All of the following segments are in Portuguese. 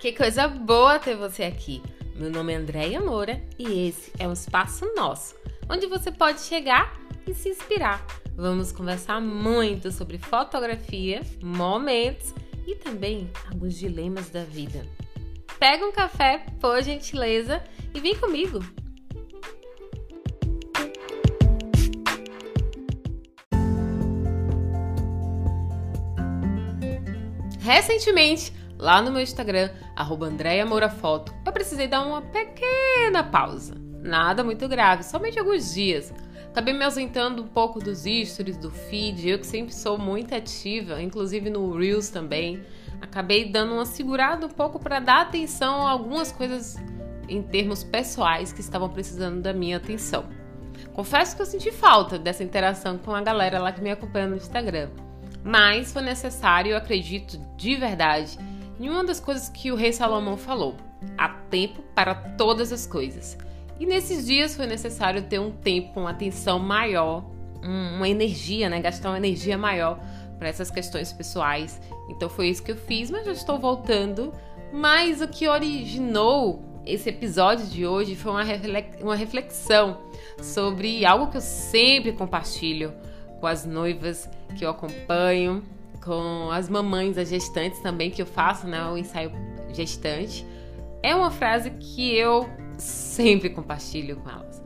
Que coisa boa ter você aqui. Meu nome é Andréia Moura e esse é um espaço nosso, onde você pode chegar e se inspirar. Vamos conversar muito sobre fotografia, momentos e também alguns dilemas da vida. Pega um café, por gentileza, e vem comigo. Recentemente, lá no meu Instagram, @andreamourafoto, eu precisei dar uma pequena pausa. Nada muito grave, somente alguns dias. Acabei me ausentando um pouco dos stories, do feed, eu que sempre sou muito ativa, inclusive no Reels também. Acabei dando uma segurada um pouco para dar atenção a algumas coisas em termos pessoais que estavam precisando da minha atenção. Confesso que eu senti falta dessa interação com a galera lá que me acompanha no Instagram. Mas foi necessário, eu acredito de verdade, em uma das coisas que o rei Salomão falou: há tempo para todas as coisas. E nesses dias foi necessário ter um tempo, uma atenção maior, uma energia, né? Gastar uma energia maior para essas questões pessoais. Então foi isso que eu fiz, mas já estou voltando. Mas o que originou esse episódio de hoje foi uma reflexão sobre algo que eu sempre compartilho com as noivas que eu acompanho, com as mamães, as gestantes também que eu faço, né, o ensaio gestante. É uma frase que eu sempre compartilho com elas.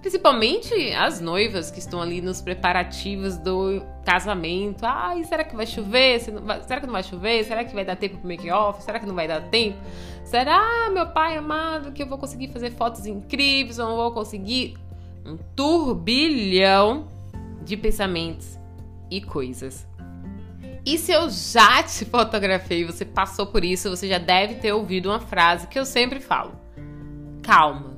Principalmente as noivas que estão ali nos preparativos do casamento. Ai, será que vai chover? Será que não vai chover? Será que vai dar tempo pro make-off? Será que não vai dar tempo? Será, meu pai amado, que eu vou conseguir fazer fotos incríveis? Ou não vou conseguir? Um turbilhão de pensamentos e coisas. E se eu já te fotografei, você passou por isso, você já deve ter ouvido uma frase que eu sempre falo: calma,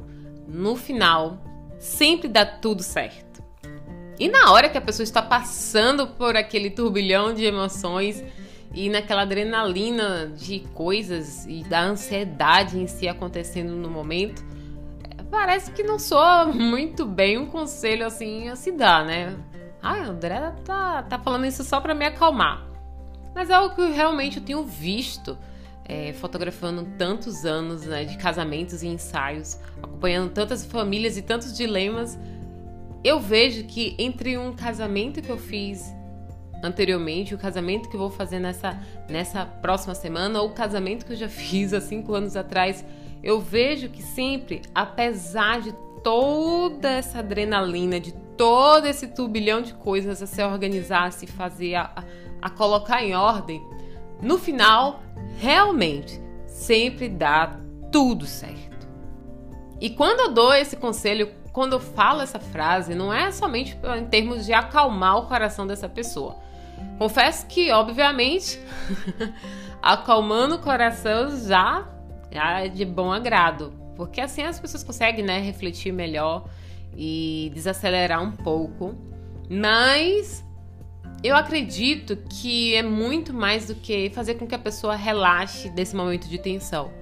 no final sempre dá tudo certo. E na hora que a pessoa está passando por aquele turbilhão de emoções e naquela adrenalina de coisas e da ansiedade em si acontecendo no momento, parece que não soa muito bem um conselho assim a se dar, né? Ai, a André tá, tá falando isso só para me acalmar. Mas é algo que realmente eu tenho visto é, fotografando tantos anos né, de casamentos e ensaios, acompanhando tantas famílias e tantos dilemas. Eu vejo que entre um casamento que eu fiz anteriormente, o casamento que eu vou fazer nessa, nessa próxima semana, ou o casamento que eu já fiz há cinco anos atrás, eu vejo que sempre, apesar de toda essa adrenalina, de todo esse turbilhão de coisas a se organizar, a se fazer, a, colocar em ordem, no final, realmente, sempre dá tudo certo. E quando eu dou esse conselho, quando eu falo essa frase, não é somente em termos de acalmar o coração dessa pessoa. Confesso que, obviamente, acalmando o coração já, já é de bom agrado, porque assim as pessoas conseguem né, refletir melhor e desacelerar um pouco. Mas eu acredito que é muito mais do que fazer com que a pessoa relaxe desse momento de tensão.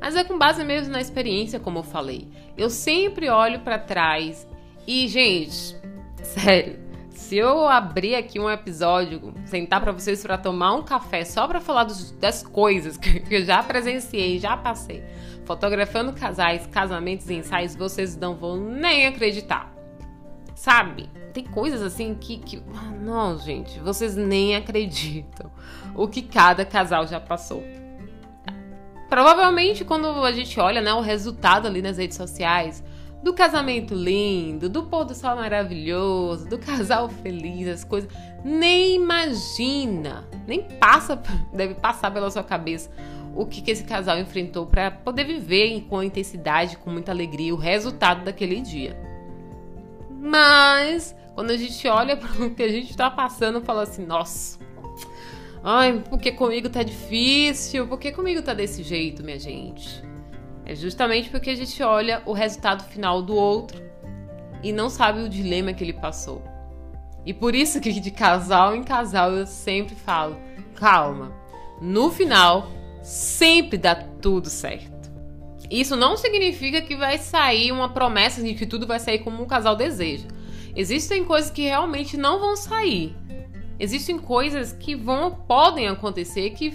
Mas é com base mesmo na experiência, como eu falei. Eu sempre olho para trás e, gente, sério, se eu abrir aqui um episódio, sentar para vocês para tomar um café só para falar dos, das coisas que eu já presenciei, já passei, fotografando casais, casamentos e ensaios, vocês não vão nem acreditar. Sabe? Tem coisas assim que, que. Não, gente, vocês nem acreditam o que cada casal já passou. Provavelmente, quando a gente olha né, o resultado ali nas redes sociais, do casamento lindo, do pôr do sol maravilhoso, do casal feliz, as coisas, nem imagina, nem passa, deve passar pela sua cabeça o que, que esse casal enfrentou para poder viver com intensidade, com muita alegria, o resultado daquele dia. Mas quando a gente olha para o que a gente está passando, fala assim: nossa, ai, porque comigo tá difícil, porque comigo tá desse jeito, minha gente. É justamente porque a gente olha o resultado final do outro e não sabe o dilema que ele passou. E por isso que de casal em casal eu sempre falo: calma, no final sempre dá tudo certo. Isso não significa que vai sair uma promessa de que tudo vai sair como um casal deseja. Existem coisas que realmente não vão sair. Existem coisas que vão podem acontecer que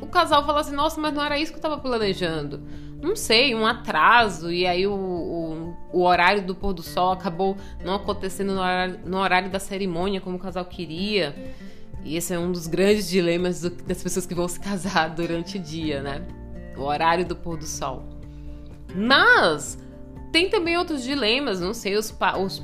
o casal fala assim: nossa, mas não era isso que eu tava planejando. Não sei, um atraso, e aí o, o, o horário do pôr do sol acabou não acontecendo no horário, no horário da cerimônia como o casal queria. E esse é um dos grandes dilemas das pessoas que vão se casar durante o dia, né? O horário do pôr do sol. Mas tem também outros dilemas, não sei, os, pa, os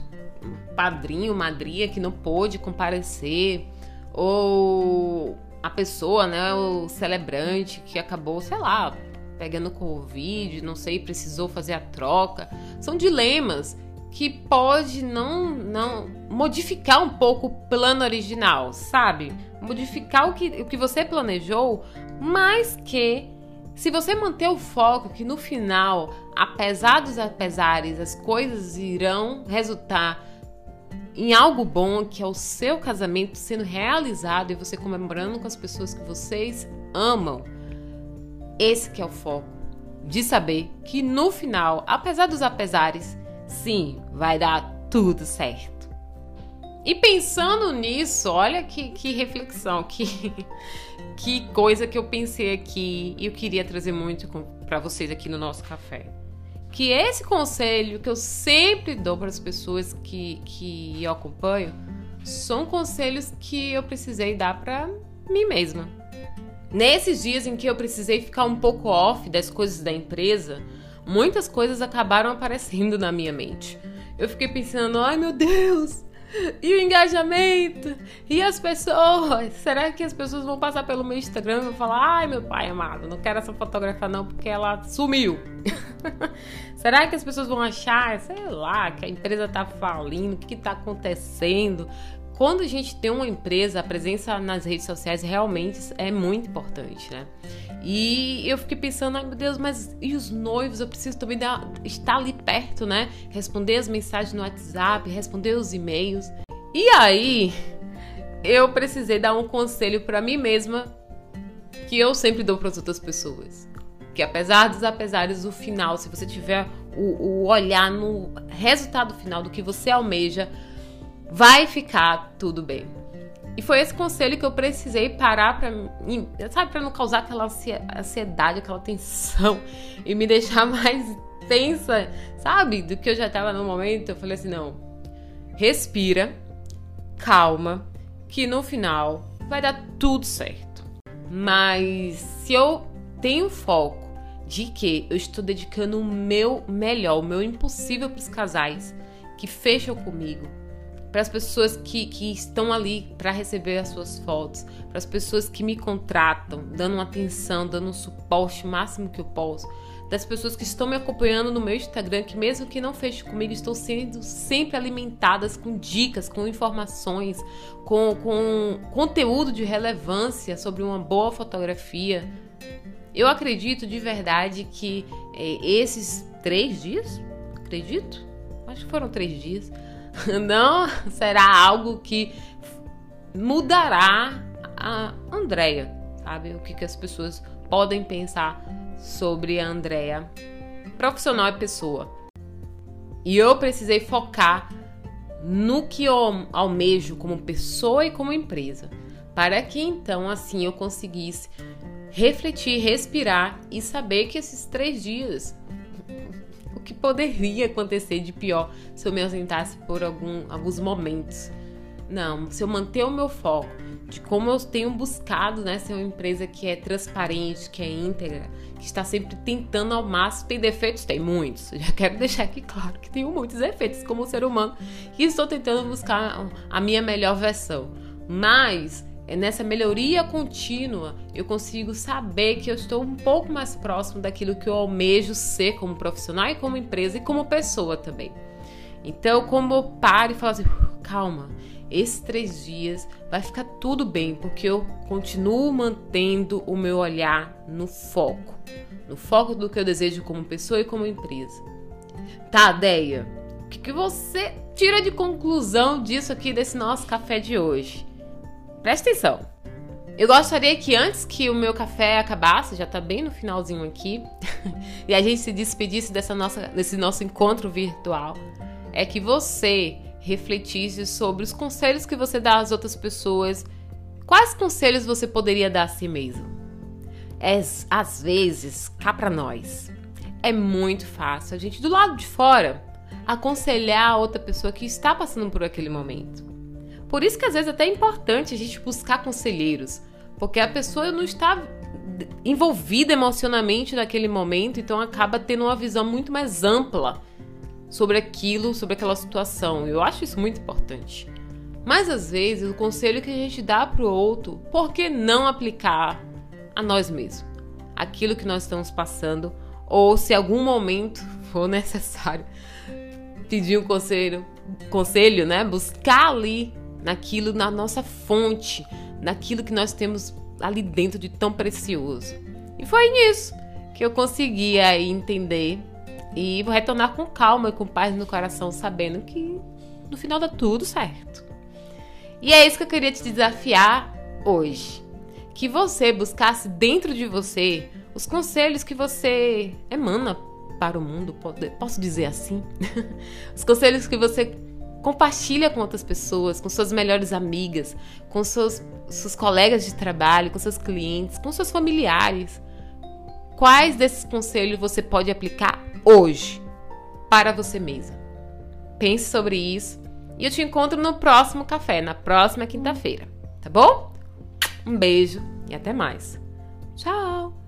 padrinho, madrinha que não pôde comparecer, ou a pessoa, né, o celebrante que acabou, sei lá, pegando Covid, não sei, precisou fazer a troca. São dilemas que pode não não modificar um pouco o plano original, sabe? Modificar o que, o que você planejou, mas que se você manter o foco que no final, apesar dos apesares, as coisas irão resultar em algo bom, que é o seu casamento sendo realizado e você comemorando com as pessoas que vocês amam. Esse que é o foco de saber que no final, apesar dos apesares, sim, vai dar tudo certo. E pensando nisso, olha que, que reflexão, que, que coisa que eu pensei aqui e eu queria trazer muito para vocês aqui no nosso café. Que esse conselho que eu sempre dou para as pessoas que, que eu acompanho são conselhos que eu precisei dar para mim mesma. Nesses dias em que eu precisei ficar um pouco off das coisas da empresa, muitas coisas acabaram aparecendo na minha mente. Eu fiquei pensando, ai meu Deus, e o engajamento? E as pessoas? Será que as pessoas vão passar pelo meu Instagram e vão falar, ai meu pai amado, não quero essa fotógrafa não porque ela sumiu? Será que as pessoas vão achar, sei lá, que a empresa tá falindo, o que, que tá acontecendo? Quando a gente tem uma empresa, a presença nas redes sociais realmente é muito importante, né? E eu fiquei pensando, ai meu Deus, mas e os noivos? Eu preciso também dar, estar ali perto, né? Responder as mensagens no WhatsApp, responder os e-mails. E aí, eu precisei dar um conselho para mim mesma que eu sempre dou para as outras pessoas. Que apesar dos apesares, o final, se você tiver o, o olhar no resultado final do que você almeja, vai ficar tudo bem. E foi esse conselho que eu precisei parar para, sabe, para não causar aquela ansiedade, aquela tensão e me deixar mais tensa, sabe, do que eu já estava no momento. Eu falei assim, não. Respira, calma, que no final vai dar tudo certo. Mas se eu tenho foco de que eu estou dedicando o meu melhor, o meu impossível para os casais que fecham comigo, para as pessoas que, que estão ali para receber as suas fotos, para as pessoas que me contratam, dando uma atenção, dando um suporte máximo que eu posso, das pessoas que estão me acompanhando no meu Instagram, que mesmo que não feche comigo, estão sendo sempre alimentadas com dicas, com informações, com, com conteúdo de relevância sobre uma boa fotografia. Eu acredito de verdade que é, esses três dias, acredito, acho que foram três dias, não será algo que mudará a Andrea, sabe? O que, que as pessoas podem pensar sobre a Andrea, profissional e pessoa. E eu precisei focar no que eu almejo como pessoa e como empresa, para que então assim eu conseguisse refletir, respirar e saber que esses três dias que poderia acontecer de pior se eu me ausentasse por algum, alguns momentos. Não, se eu manter o meu foco de como eu tenho buscado né, ser uma empresa que é transparente, que é íntegra, que está sempre tentando ao máximo. Tem defeitos? Tem muitos. já quero deixar aqui claro que tenho muitos defeitos como ser humano e estou tentando buscar a minha melhor versão. Mas nessa melhoria contínua eu consigo saber que eu estou um pouco mais próximo daquilo que eu almejo ser como profissional e como empresa e como pessoa também. Então, como eu paro e falo assim, calma, esses três dias vai ficar tudo bem, porque eu continuo mantendo o meu olhar no foco, no foco do que eu desejo como pessoa e como empresa. Tá, Deia? O que, que você tira de conclusão disso aqui, desse nosso café de hoje? Presta atenção. Eu gostaria que antes que o meu café acabasse, já tá bem no finalzinho aqui, e a gente se despedisse dessa nossa, desse nosso encontro virtual, é que você refletisse sobre os conselhos que você dá às outras pessoas. Quais conselhos você poderia dar a si mesmo? é, às vezes, cá para nós, é muito fácil a gente, do lado de fora, aconselhar a outra pessoa que está passando por aquele momento. Por isso que às vezes é até importante a gente buscar conselheiros, porque a pessoa não está envolvida emocionalmente naquele momento, então acaba tendo uma visão muito mais ampla sobre aquilo, sobre aquela situação. Eu acho isso muito importante. Mas às vezes o conselho que a gente dá para o outro, por que não aplicar a nós mesmos? Aquilo que nós estamos passando, ou se algum momento for necessário pedir um conselho, conselho, né? Buscar ali naquilo, na nossa fonte, naquilo que nós temos ali dentro de tão precioso. E foi nisso que eu consegui aí entender e vou retornar com calma e com paz no coração, sabendo que no final dá tudo certo. E é isso que eu queria te desafiar hoje. Que você buscasse dentro de você os conselhos que você emana para o mundo, posso dizer assim? os conselhos que você compartilha com outras pessoas, com suas melhores amigas, com seus, seus colegas de trabalho, com seus clientes, com seus familiares. Quais desses conselhos você pode aplicar hoje para você mesma? Pense sobre isso e eu te encontro no próximo café, na próxima quinta-feira, tá bom? Um beijo e até mais. Tchau!